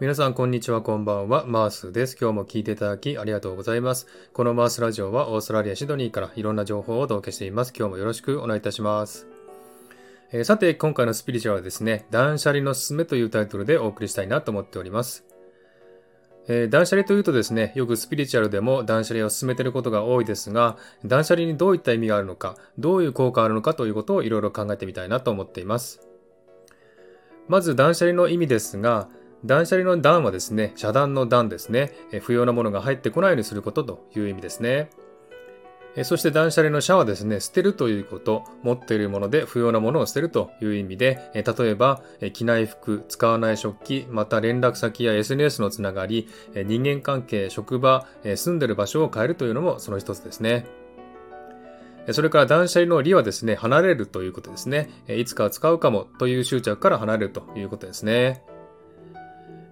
皆さん、こんにちは、こんばんは。マースです。今日も聞いていただきありがとうございます。このマースラジオはオーストラリア・シドニーからいろんな情報をお届けしています。今日もよろしくお願いいたします。えー、さて、今回のスピリチュアルはですね、断捨離のすすめというタイトルでお送りしたいなと思っております。えー、断捨離というとですね、よくスピリチュアルでも断捨離を進めていることが多いですが、断捨離にどういった意味があるのか、どういう効果があるのかということをいろいろ考えてみたいなと思っています。まず断捨離の意味ですが、断捨離の断はですね、遮断の断ですね、不要なものが入ってこないようにすることという意味ですね。そして断捨離の捨はですね、捨てるということ、持っているもので不要なものを捨てるという意味で、例えば、着ない服、使わない食器、また連絡先や SNS のつながり、人間関係、職場、住んでる場所を変えるというのもその一つですね。それから断捨離の利はですね、離れるということですね。いつか使うかもという執着から離れるということですね。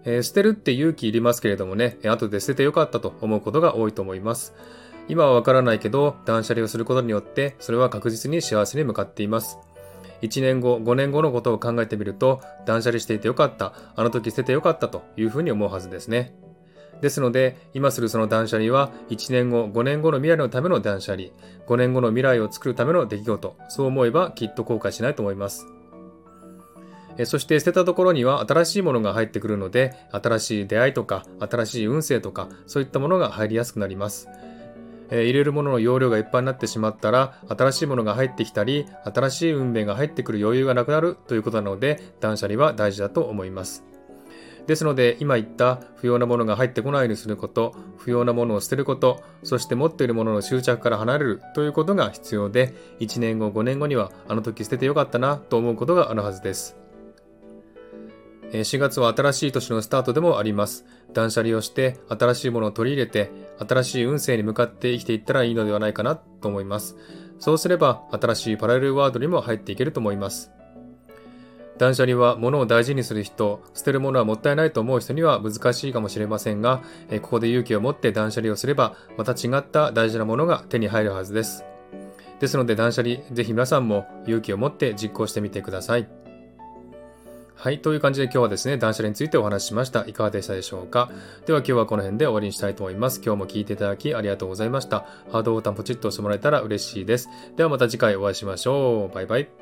えー、捨てるって勇気いりますけれどもね、後で捨ててよかったと思うことが多いと思います。今はわからないけど、断捨離をすることによって、それは確実に幸せに向かっています。1年後、5年後のことを考えてみると、断捨離していてよかった、あの時捨ててよかったというふうに思うはずですね。ですので、今するその断捨離は、1年後、5年後の未来のための断捨離、5年後の未来を作るための出来事、そう思えばきっと後悔しないと思います。そして捨てたところには新しいものが入ってくるので、新しい出会いとか、新しい運勢とか、そういったものが入りやすくなります。え入れるものの容量がいっぱいになってしまったら、新しいものが入ってきたり、新しい運命が入ってくる余裕がなくなるということなので、断捨離は大事だと思います。ですので、今言った不要なものが入ってこないようにすること、不要なものを捨てること、そして持っているものの執着から離れるということが必要で、1年後、5年後にはあの時捨ててよかったなと思うことがあるはずです。4月は新しい年のスタートでもあります。断捨離をして新しいものを取り入れて新しい運勢に向かって生きていったらいいのではないかなと思います。そうすれば新しいパラレルワードにも入っていけると思います。断捨離は物を大事にする人、捨てるものはもったいないと思う人には難しいかもしれませんが、ここで勇気を持って断捨離をすれば、また違った大事なものが手に入るはずです。ですので断捨離、ぜひ皆さんも勇気を持って実行してみてください。はい。という感じで今日はですね、断捨離についてお話ししました。いかがでしたでしょうか？では今日はこの辺で終わりにしたいと思います。今日も聞いていただきありがとうございました。ハードボタンポチッと押してもらえたら嬉しいです。ではまた次回お会いしましょう。バイバイ。